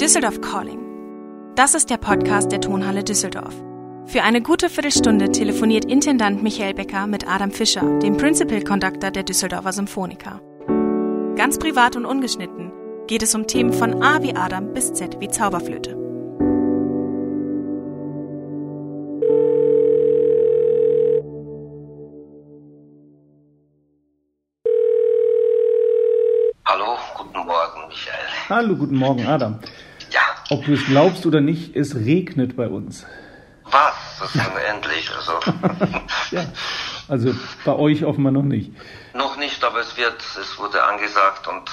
Düsseldorf Calling. Das ist der Podcast der Tonhalle Düsseldorf. Für eine gute Viertelstunde telefoniert Intendant Michael Becker mit Adam Fischer, dem Principal Conductor der Düsseldorfer Symphoniker. Ganz privat und ungeschnitten geht es um Themen von A wie Adam bis Z wie Zauberflöte. Hallo, guten Morgen, Adam. Ja, Ob du es glaubst oder nicht, es regnet bei uns. was? Das ist unendlich. Also Ja, also bei euch offenbar noch nicht. noch nicht, aber es wird, es wurde angesagt und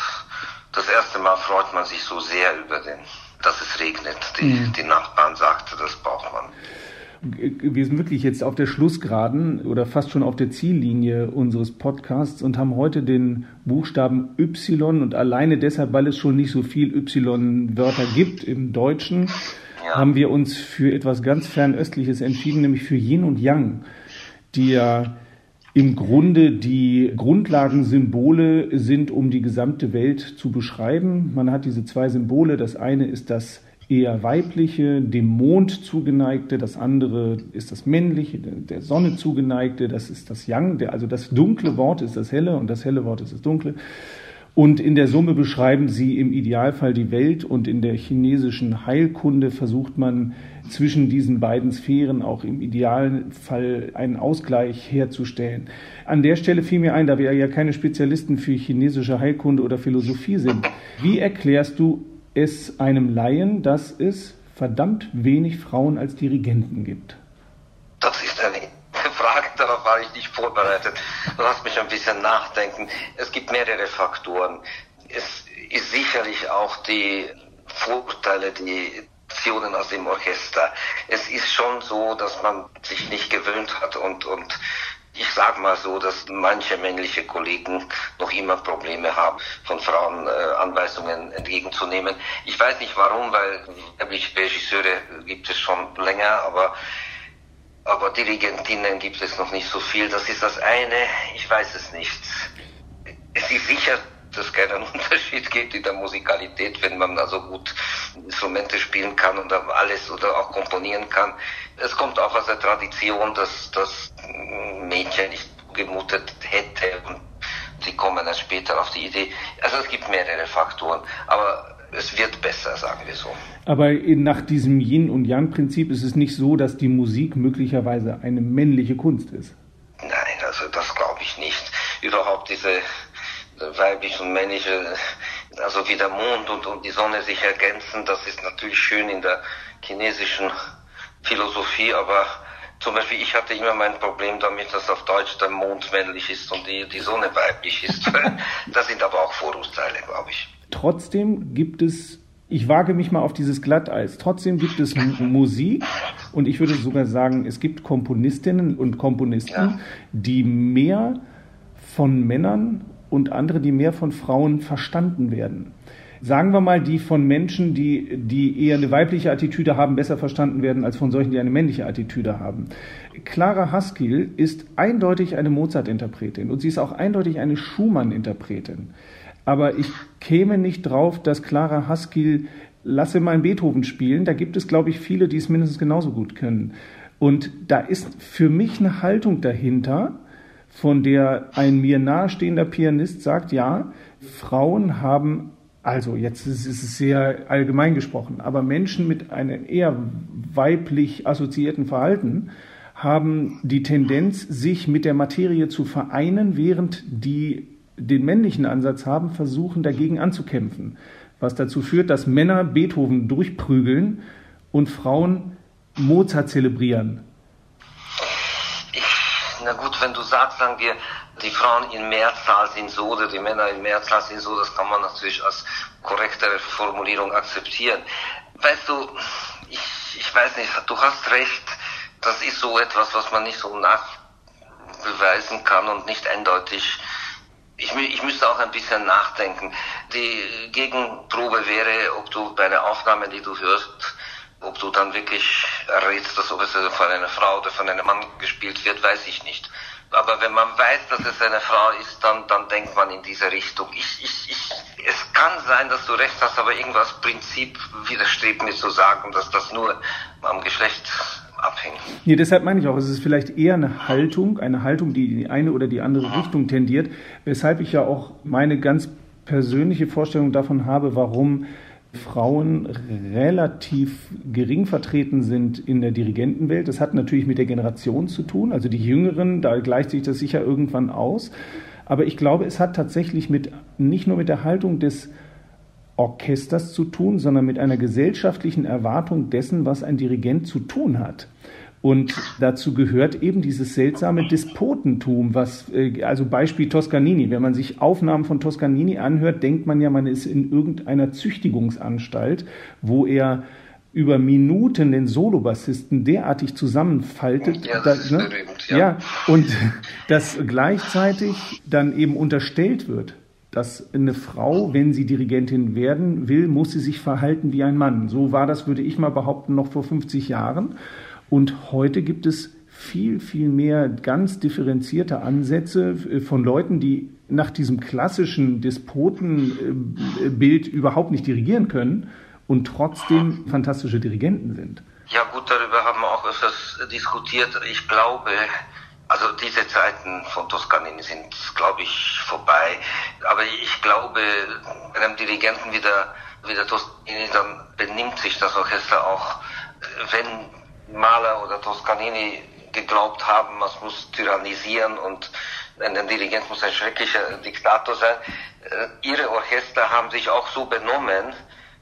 das erste Mal freut man sich so sehr über den, dass es regnet. Die, die Nachbarn sagten, das braucht man. Wir sind wirklich jetzt auf der Schlussgeraden oder fast schon auf der Ziellinie unseres Podcasts und haben heute den Buchstaben Y und alleine deshalb, weil es schon nicht so viel Y-Wörter gibt im Deutschen, haben wir uns für etwas ganz fernöstliches entschieden, nämlich für Yin und Yang, die ja im Grunde die Grundlagensymbole sind, um die gesamte Welt zu beschreiben. Man hat diese zwei Symbole. Das eine ist das eher weibliche, dem Mond zugeneigte, das andere ist das männliche, der Sonne zugeneigte, das ist das Yang, der, also das dunkle Wort ist das helle und das helle Wort ist das dunkle. Und in der Summe beschreiben sie im Idealfall die Welt und in der chinesischen Heilkunde versucht man zwischen diesen beiden Sphären auch im Idealfall einen Ausgleich herzustellen. An der Stelle fiel mir ein, da wir ja keine Spezialisten für chinesische Heilkunde oder Philosophie sind, wie erklärst du es einem Laien, dass es verdammt wenig Frauen als Dirigenten gibt? Das ist eine Frage, darauf war ich nicht vorbereitet. Lass mich ein bisschen nachdenken. Es gibt mehrere Faktoren. Es ist sicherlich auch die Vorurteile, die Aktionen aus dem Orchester. Es ist schon so, dass man sich nicht gewöhnt hat und, und ich sag mal so, dass manche männliche Kollegen noch immer Probleme haben, von Frauen äh, Anweisungen entgegenzunehmen. Ich weiß nicht warum, weil weibliche Regisseure gibt es schon länger, aber aber Dirigentinnen gibt es noch nicht so viel. Das ist das eine. Ich weiß es nicht. Es ist sicher, dass es keinen Unterschied gibt in der Musikalität, wenn man also gut Instrumente spielen kann und alles oder auch komponieren kann. Es kommt auch aus der Tradition, dass das Mädchen nicht gemutet hätte und sie kommen dann später auf die Idee. Also es gibt mehrere Faktoren, aber es wird besser, sagen wir so. Aber nach diesem Yin- und Yang-Prinzip ist es nicht so, dass die Musik möglicherweise eine männliche Kunst ist. Nein, also das glaube ich nicht. Überhaupt diese weibliche und männliche, also wie der Mond und, und die Sonne sich ergänzen, das ist natürlich schön in der chinesischen Philosophie, aber zum Beispiel ich hatte immer mein Problem damit, dass auf Deutsch der Mond männlich ist und die, die Sonne weiblich ist. das sind aber auch Vorurteile, glaube ich. Trotzdem gibt es, ich wage mich mal auf dieses Glatteis, trotzdem gibt es Musik und ich würde sogar sagen, es gibt Komponistinnen und Komponisten, Ja. die mehr von Männern und andere, die mehr von Frauen verstanden werden. Sagen wir mal, die von Menschen, die, die eher eine weibliche Attitüde haben, besser verstanden werden als von solchen, die eine männliche Attitüde haben. Clara Haskell ist eindeutig eine Mozart-Interpretin und sie ist auch eindeutig eine Schumann-Interpretin. Aber ich käme nicht drauf, dass Clara Haskell Lasse mal einen Beethoven spielen. Da gibt es, glaube ich, viele, die es mindestens genauso gut können. Und da ist für mich eine Haltung dahinter, von der ein mir nahestehender Pianist sagt, ja, Frauen haben, also jetzt ist es sehr allgemein gesprochen, aber Menschen mit einem eher weiblich assoziierten Verhalten haben die Tendenz, sich mit der Materie zu vereinen, während die den männlichen Ansatz haben, versuchen dagegen anzukämpfen. Was dazu führt, dass Männer Beethoven durchprügeln und Frauen Mozart zelebrieren. Na gut, wenn du sagst, sagen wir, die Frauen in Mehrzahl sind so oder die Männer in Mehrzahl sind so, das kann man natürlich als korrektere Formulierung akzeptieren. Weißt du, ich, ich weiß nicht, du hast recht, das ist so etwas, was man nicht so nachbeweisen kann und nicht eindeutig. Ich, ich müsste auch ein bisschen nachdenken. Die Gegenprobe wäre, ob du bei einer Aufnahme, die du hörst, ob du dann wirklich errätst, dass ob es von einer Frau oder von einem Mann gespielt wird, weiß ich nicht. Aber wenn man weiß, dass es eine Frau ist, dann, dann denkt man in diese Richtung. Ich, ich, ich es kann sein, dass du recht hast, aber irgendwas Prinzip widerstrebt mir zu sagen, dass das nur am Geschlecht abhängt. Nee, deshalb meine ich auch, es ist vielleicht eher eine Haltung, eine Haltung, die in die eine oder die andere mhm. Richtung tendiert, weshalb ich ja auch meine ganz persönliche Vorstellung davon habe, warum Frauen relativ gering vertreten sind in der Dirigentenwelt. Das hat natürlich mit der Generation zu tun. Also die Jüngeren, da gleicht sich das sicher irgendwann aus. Aber ich glaube, es hat tatsächlich mit, nicht nur mit der Haltung des Orchesters zu tun, sondern mit einer gesellschaftlichen Erwartung dessen, was ein Dirigent zu tun hat. Und dazu gehört eben dieses seltsame Despotentum, was, äh, also Beispiel Toscanini. Wenn man sich Aufnahmen von Toscanini anhört, denkt man ja, man ist in irgendeiner Züchtigungsanstalt, wo er über Minuten den Solobassisten derartig zusammenfaltet. Ja, das da, ne? berühmt, ja. ja, und dass gleichzeitig dann eben unterstellt wird, dass eine Frau, wenn sie Dirigentin werden will, muss sie sich verhalten wie ein Mann. So war das, würde ich mal behaupten, noch vor 50 Jahren. Und heute gibt es viel, viel mehr ganz differenzierte Ansätze äh, von Leuten, die nach diesem klassischen Despotenbild überhaupt nicht dirigieren können und trotzdem fantastische Dirigenten sind. Ja gut, darüber haben wir auch öfters diskutiert. Ich glaube, also diese Zeiten von Toscanini sind, glaube ich, vorbei. Aber ich glaube, einem Dirigenten wie der, wie der Toscanini, dann benimmt sich das Orchester auch, wenn Mahler oder Toscanini geglaubt haben, man muss tyrannisieren und ein Dirigent muss ein schrecklicher Diktator sein. Äh, ihre Orchester haben sich auch so benommen,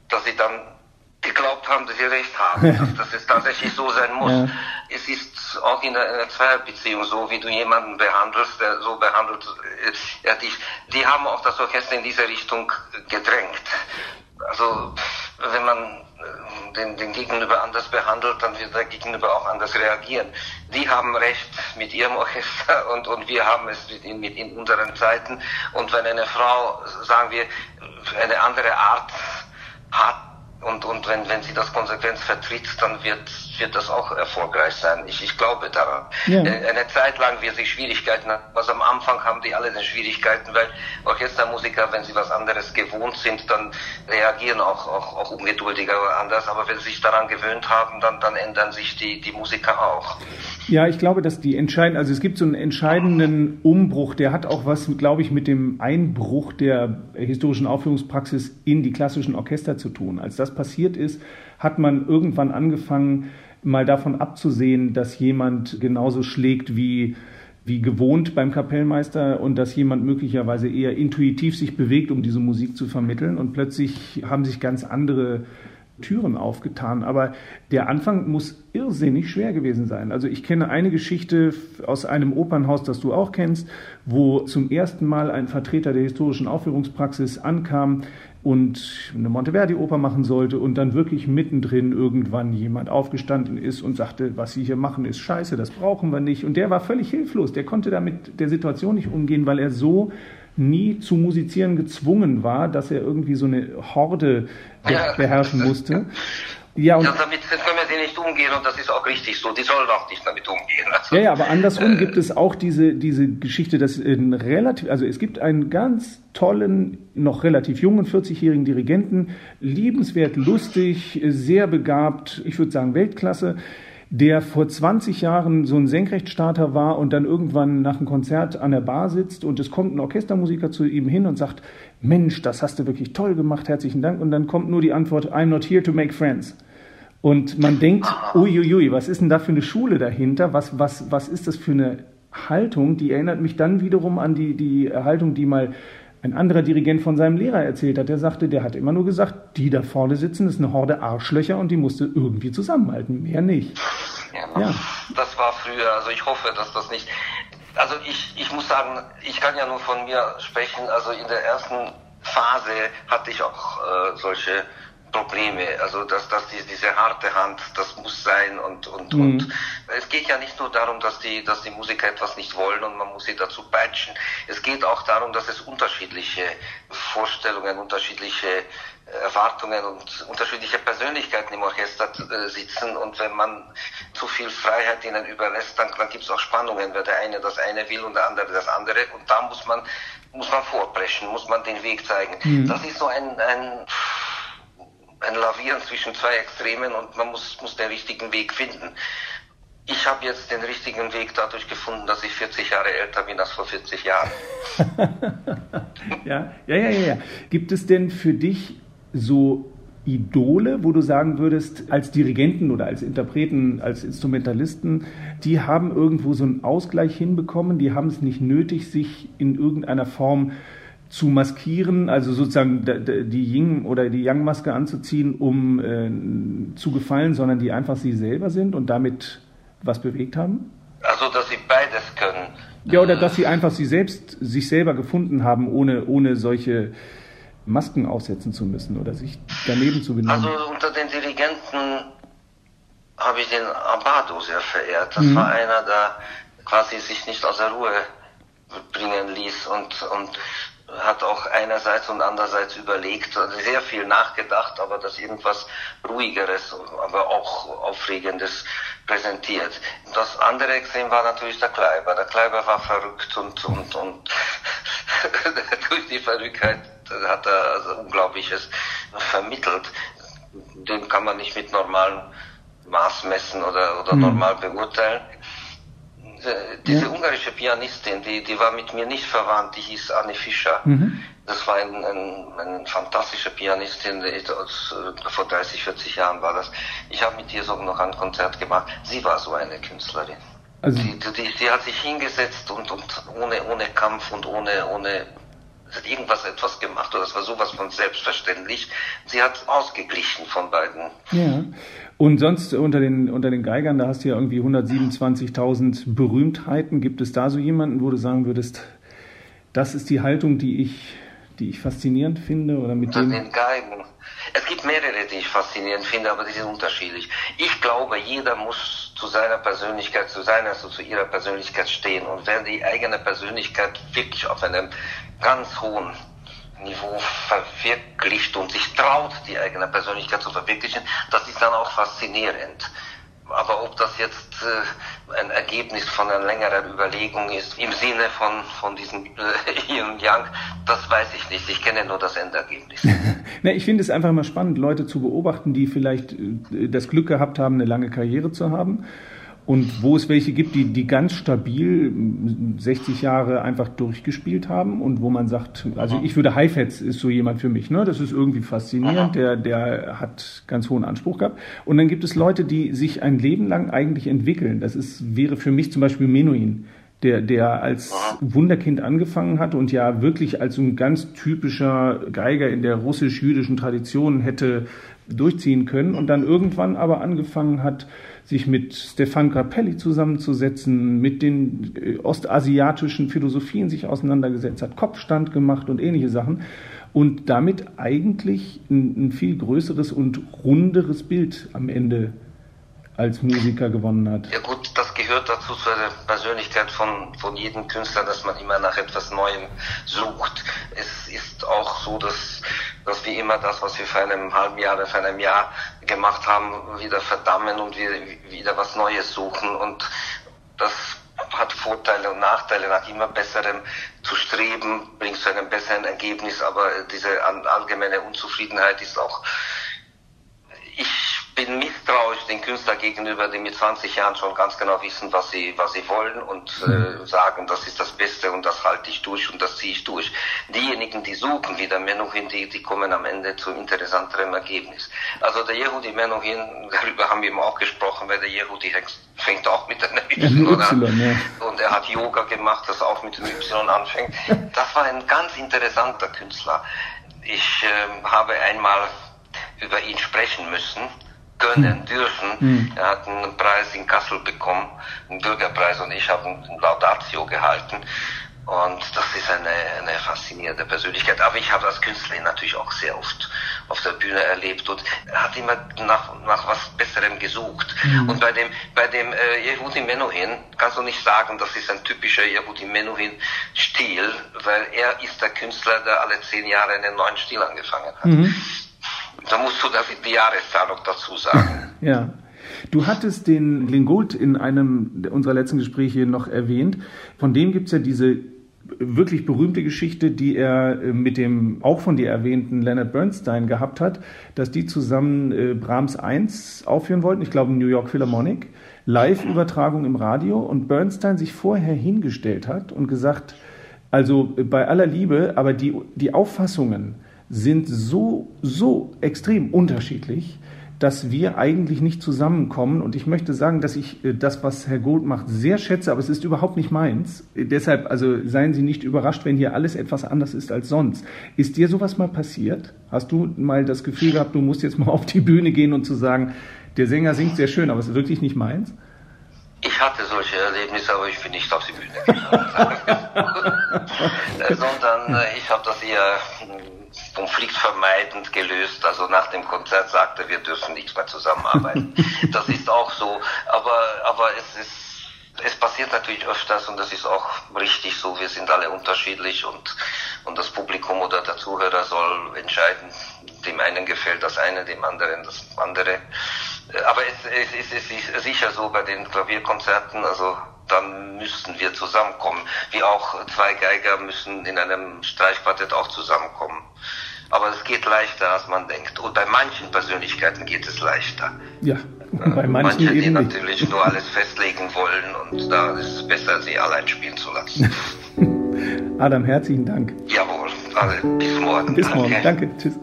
dass sie dann geglaubt haben, dass sie recht haben, dass, dass es tatsächlich so sein muss. Ja. Es ist auch in einer, einer Zweierbeziehung so, wie du jemanden behandelst, der so behandelt äh, er dich. Die haben auch das Orchester in diese Richtung gedrängt. Also wenn man den, den Gegenüber anders behandelt, dann wird der Gegenüber auch anders reagieren. Die haben Recht mit ihrem Orchester und, und wir haben es mit, in, mit in unseren Zeiten. Und wenn eine Frau, sagen wir, eine andere Art hat, und, und wenn, wenn sie das konsequent vertritt, dann wird, wird das auch erfolgreich sein. Ich, ich glaube daran. Ja. Äh, eine Zeit lang wird sie Schwierigkeiten haben. Was am Anfang haben die alle die Schwierigkeiten, weil Orchestermusiker, wenn sie was anderes gewohnt sind, dann reagieren auch, auch, auch ungeduldiger oder anders. Aber wenn sie sich daran gewöhnt haben, dann, dann ändern sich die, die Musiker auch. Ja, ich glaube, dass die entscheiden, also es gibt so einen entscheidenden Umbruch, der hat auch was, glaube ich, mit dem Einbruch der historischen Aufführungspraxis in die klassischen Orchester zu tun. Als das passiert ist, hat man irgendwann angefangen, mal davon abzusehen, dass jemand genauso schlägt wie wie gewohnt beim Kapellmeister und dass jemand möglicherweise eher intuitiv sich bewegt, um diese Musik zu vermitteln. Und plötzlich haben sich ganz andere Türen aufgetan. Aber der Anfang muss irrsinnig schwer gewesen sein. Also ich kenne eine Geschichte aus einem Opernhaus, das du auch kennst, wo zum ersten Mal ein Vertreter der historischen Aufführungspraxis ankam und eine Monteverdi-Oper machen sollte und dann wirklich mittendrin irgendwann jemand aufgestanden ist und sagte, was Sie hier machen, ist scheiße, das brauchen wir nicht. Und der war völlig hilflos. Der konnte damit der Situation nicht umgehen, weil er so nie zu musizieren gezwungen war, dass er irgendwie so eine Horde ja. beherrschen musste. Ja, und ja, damit können wir sie nicht umgehen und das ist auch richtig so. Die sollen auch nicht damit umgehen. Also, ja, ja, aber andersrum äh, gibt es auch diese, diese Geschichte, dass in relativ, also es gibt einen ganz tollen, noch relativ jungen 40-jährigen Dirigenten, liebenswert, lustig, sehr begabt, ich würde sagen Weltklasse, der vor 20 Jahren so ein Senkrechtstarter war und dann irgendwann nach einem Konzert an der Bar sitzt und es kommt ein Orchestermusiker zu ihm hin und sagt, Mensch, das hast du wirklich toll gemacht, herzlichen Dank. Und dann kommt nur die Antwort, I'm not here to make friends. Und man denkt, uiuiui, was ist denn da für eine Schule dahinter? Was, was, was ist das für eine Haltung? Die erinnert mich dann wiederum an die, die Haltung, die mal ein anderer Dirigent von seinem Lehrer erzählt hat, der sagte, der hat immer nur gesagt, die da vorne sitzen, ist eine Horde Arschlöcher und die musste irgendwie zusammenhalten, mehr nicht. Ja, ja. Das war früher, also ich hoffe, dass das nicht. Also ich, ich muss sagen, ich kann ja nur von mir sprechen, also in der ersten Phase hatte ich auch äh, solche Probleme. Also dass, dass die, diese harte Hand, das muss sein und und mhm. und es geht ja nicht nur darum, dass die dass die Musiker etwas nicht wollen und man muss sie dazu peitschen. Es geht auch darum, dass es unterschiedliche Vorstellungen, unterschiedliche Erwartungen und unterschiedliche Persönlichkeiten im Orchester äh, sitzen und wenn man zu viel Freiheit ihnen überlässt, dann, dann gibt es auch Spannungen, weil der eine das eine will und der andere das andere und da muss man muss man vorbrechen, muss man den Weg zeigen. Mhm. Das ist so ein, ein, ein Lavieren zwischen zwei Extremen und man muss, muss den richtigen Weg finden. Ich habe jetzt den richtigen Weg dadurch gefunden, dass ich 40 Jahre älter bin als vor 40 Jahren. ja, ja, ja, ja. Gibt es denn für dich so Idole, wo du sagen würdest, als Dirigenten oder als Interpreten, als Instrumentalisten, die haben irgendwo so einen Ausgleich hinbekommen, die haben es nicht nötig, sich in irgendeiner Form zu maskieren, also sozusagen die Ying oder die Yang-Maske anzuziehen, um äh, zu gefallen, sondern die einfach sie selber sind und damit was bewegt haben? Also, dass sie beides können. Ja, oder dass sie einfach sie selbst, sich selber gefunden haben, ohne, ohne solche Masken aufsetzen zu müssen oder sich daneben zu benehmen. Also, unter den Dirigenten habe ich den Abado sehr verehrt. Das mhm. war einer, der quasi sich nicht aus der Ruhe bringen ließ und, und hat auch einerseits und andererseits überlegt, sehr viel nachgedacht, aber das irgendwas ruhigeres, aber auch aufregendes präsentiert. Das andere Extrem war natürlich der Kleiber. Der Kleiber war verrückt und, und, und durch die Verrücktheit hat er also Unglaubliches vermittelt. Den kann man nicht mit normalen Maß messen oder, oder mhm. normal beurteilen. Diese ja. ungarische Pianistin, die, die war mit mir nicht verwandt, die hieß Anne Fischer. Mhm. Das war ein, ein, ein fantastische Pianistin, die, vor 30, 40 Jahren war das. Ich habe mit ihr sogar noch ein Konzert gemacht. Sie war so eine Künstlerin. Also die, die, die hat sich hingesetzt und, und ohne, ohne Kampf und ohne, ohne hat irgendwas etwas gemacht oder das war sowas von selbstverständlich. Sie hat ausgeglichen von beiden. Ja. Und sonst unter den, unter den Geigern, da hast du ja irgendwie 127.000 Berühmtheiten. Gibt es da so jemanden, wo du sagen würdest, das ist die Haltung, die ich, die ich faszinierend finde? Oder mit unter dem den Geigen. Es gibt mehrere, die ich faszinierend finde, aber die sind unterschiedlich. Ich glaube, jeder muss zu seiner Persönlichkeit, zu seiner, also zu ihrer Persönlichkeit stehen. Und wer die eigene Persönlichkeit wirklich auf einem ganz hohen Niveau verwirklicht und sich traut, die eigene Persönlichkeit zu verwirklichen, das ist dann auch faszinierend. Aber ob das jetzt äh, ein Ergebnis von einer längeren Überlegung ist, im Sinne von, von diesem äh, Yin und Yang, das weiß ich nicht. Ich kenne nur das Endergebnis. Na, ich finde es einfach immer spannend, Leute zu beobachten, die vielleicht äh, das Glück gehabt haben, eine lange Karriere zu haben und wo es welche gibt, die, die ganz stabil 60 Jahre einfach durchgespielt haben und wo man sagt, also ich würde Heifetz ist so jemand für mich, ne? Das ist irgendwie faszinierend, der, der hat ganz hohen Anspruch gehabt. Und dann gibt es Leute, die sich ein Leben lang eigentlich entwickeln. Das ist, wäre für mich zum Beispiel Menuhin. Der, der als Wunderkind angefangen hat und ja wirklich als so ein ganz typischer Geiger in der russisch-jüdischen Tradition hätte durchziehen können und dann irgendwann aber angefangen hat, sich mit Stefan Grappelli zusammenzusetzen, mit den äh, ostasiatischen Philosophien sich auseinandergesetzt hat, Kopfstand gemacht und ähnliche Sachen und damit eigentlich ein, ein viel größeres und runderes Bild am Ende als Musiker gewonnen hat. Ja gut, das gehört dazu zu der Persönlichkeit von, von jedem Künstler, dass man immer nach etwas Neuem sucht. Es ist auch so, dass dass wir immer das, was wir vor einem halben Jahr oder vor einem Jahr gemacht haben, wieder verdammen und wir wieder was Neues suchen. Und das hat Vorteile und Nachteile. Nach immer besserem zu streben, bringt zu einem besseren Ergebnis, aber diese allgemeine Unzufriedenheit ist auch, bin misstrauisch den Künstlern gegenüber, die mit 20 Jahren schon ganz genau wissen, was sie, was sie wollen und äh, mhm. sagen, das ist das Beste und das halte ich durch und das ziehe ich durch. Diejenigen, die suchen wieder Menuhin, die, die kommen am Ende zu interessanterem Ergebnis. Also der Yehudi Menuhin, darüber haben wir eben auch gesprochen, weil der Yehudi fängt auch mit einem Y, y an. Ja. Und er hat Yoga gemacht, das auch mit dem Y anfängt. Das war ein ganz interessanter Künstler. Ich äh, habe einmal über ihn sprechen müssen können, hm. dürfen. Mhm. Er hat einen Preis in Kassel bekommen, einen Bürgerpreis und ich habe ein Laudatio gehalten. Und das ist eine, eine faszinierende Persönlichkeit. Aber ich habe als Künstler natürlich auch sehr oft auf der Bühne erlebt und er hat immer nach, nach was Besserem gesucht. Mhm. Und bei dem, bei dem äh, Yehudi Menuhin kannst du nicht sagen, das ist ein typischer Yehudi Menuhin-Stil, weil er ist der Künstler, der alle zehn Jahre einen neuen Stil angefangen hat. Mhm. Da musst du die Jahreszahl noch dazu sagen. ja. Du hattest den Glenn Gould in einem unserer letzten Gespräche noch erwähnt. Von dem gibt es ja diese wirklich berühmte Geschichte, die er äh, mit dem auch von dir erwähnten Leonard Bernstein gehabt hat, dass die zusammen äh, Brahms 1 aufführen wollten, ich glaube New York Philharmonic, Live-Übertragung im Radio und Bernstein sich vorher hingestellt hat und gesagt, also bei aller Liebe, aber die, die Auffassungen sind so, so extrem unterschiedlich, dass wir eigentlich nicht zusammenkommen. Und ich möchte sagen, dass ich äh, das, was Herr Gold macht, sehr schätze, aber es ist überhaupt nicht meins. Deshalb, also seien Sie nicht überrascht, wenn hier alles etwas anders ist als sonst. Ist dir sowas mal passiert? Hast du mal das Gefühl gehabt, du musst jetzt mal auf die Bühne gehen und zu sagen, der Sänger singt sehr schön, aber es ist wirklich nicht meins? Ich hatte solche Erlebnisse, aber ich bin nicht auf die Bühne gegangen. Sondern äh, ich habe das eher konfliktvermeidend gelöst. Also nach dem Konzert sagte, wir dürfen nicht mehr zusammenarbeiten. das ist auch so. Aber, aber es ist es passiert natürlich öfters und das ist auch richtig so. Wir sind alle unterschiedlich und, und das Publikum oder der Zuhörer soll entscheiden. Dem einen gefällt das eine, dem anderen das andere. Aber es, es, es ist sicher so bei den Klavierkonzerten, also dann müssten wir zusammenkommen. Wie auch zwei Geiger müssen in einem Streichquartett auch zusammenkommen. Aber es geht leichter, als man denkt. Und bei manchen Persönlichkeiten geht es leichter. Ja, bei manchen Manche, die eben natürlich nicht. nur alles festlegen wollen und da ist es besser, sie allein spielen zu lassen. Adam, herzlichen Dank. Jawohl, alle, bis morgen. Bis morgen. Danke. Tschüss.